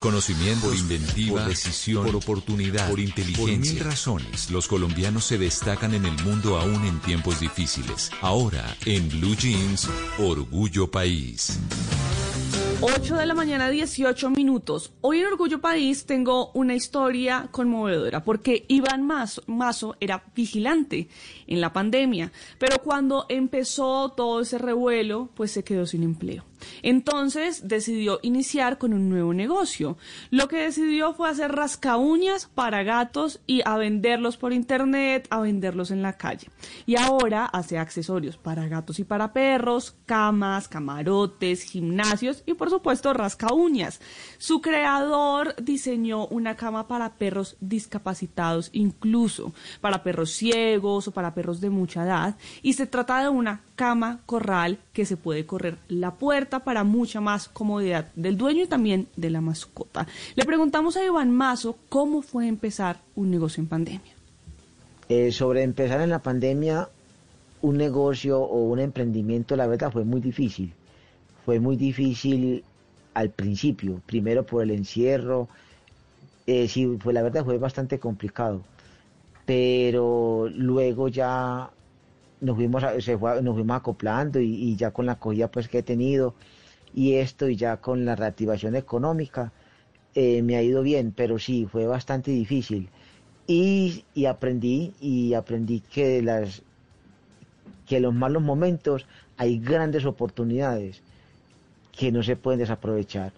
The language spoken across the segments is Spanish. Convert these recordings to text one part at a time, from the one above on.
Conocimiento, por inventiva, por decisión, por oportunidad, por inteligencia. Por mil razones, los colombianos se destacan en el mundo aún en tiempos difíciles. Ahora, en Blue Jeans, Orgullo País. 8 de la mañana, 18 minutos. Hoy en Orgullo País tengo una historia conmovedora porque Iván Mazo, era vigilante en la pandemia, pero cuando empezó todo ese revuelo, pues se quedó sin empleo. Entonces decidió iniciar con un nuevo negocio. Lo que decidió fue hacer rascaúñas para gatos y a venderlos por internet, a venderlos en la calle. Y ahora hace accesorios para gatos y para perros, camas, camarotes, gimnasios y por supuesto rascaúñas. Su creador diseñó una cama para perros discapacitados, incluso para perros ciegos o para perros de mucha edad. Y se trata de una cama corral que se puede correr la puerta para mucha más comodidad del dueño y también de la mascota. Le preguntamos a Iván Mazo cómo fue empezar un negocio en pandemia. Eh, sobre empezar en la pandemia un negocio o un emprendimiento, la verdad fue muy difícil. Fue muy difícil al principio, primero por el encierro, eh, sí, fue, la verdad fue bastante complicado, pero luego ya nos fuimos, se nos fuimos acoplando y, ya con la acogida pues que he tenido y esto y ya con la reactivación económica eh, me ha ido bien, pero sí, fue bastante difícil. Y, y aprendí, y aprendí que las que los malos momentos hay grandes oportunidades que no se pueden desaprovechar.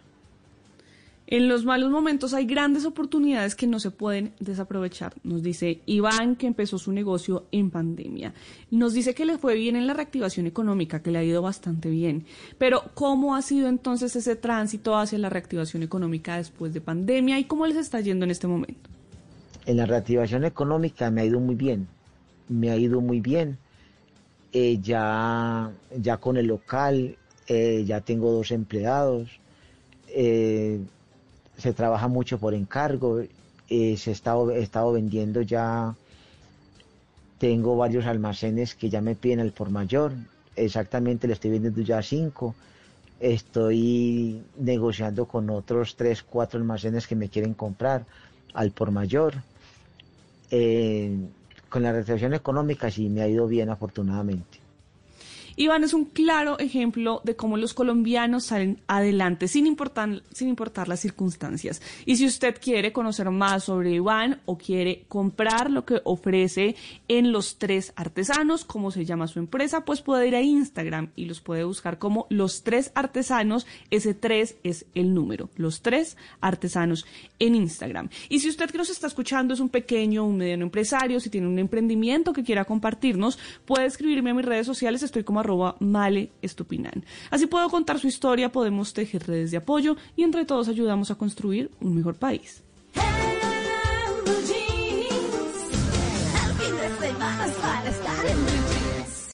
En los malos momentos hay grandes oportunidades que no se pueden desaprovechar, nos dice Iván, que empezó su negocio en pandemia. Nos dice que le fue bien en la reactivación económica, que le ha ido bastante bien. Pero, ¿cómo ha sido entonces ese tránsito hacia la reactivación económica después de pandemia y cómo les está yendo en este momento? En la reactivación económica me ha ido muy bien, me ha ido muy bien. Eh, ya, ya con el local, eh, ya tengo dos empleados. Eh, se trabaja mucho por encargo, eh, se ha estado, he estado vendiendo ya, tengo varios almacenes que ya me piden el por mayor, exactamente le estoy vendiendo ya cinco, estoy negociando con otros tres, cuatro almacenes que me quieren comprar al por mayor. Eh, con la recepción económica sí me ha ido bien afortunadamente. Iván es un claro ejemplo de cómo los colombianos salen adelante sin importar, sin importar las circunstancias. Y si usted quiere conocer más sobre Iván o quiere comprar lo que ofrece en Los Tres Artesanos, como se llama su empresa, pues puede ir a Instagram y los puede buscar como Los Tres Artesanos. Ese tres es el número, Los Tres Artesanos en Instagram. Y si usted que nos está escuchando es un pequeño, un mediano empresario, si tiene un emprendimiento que quiera compartirnos, puede escribirme a mis redes sociales, estoy arroba male estupinan. Así puedo contar su historia, podemos tejer redes de apoyo y entre todos ayudamos a construir un mejor país.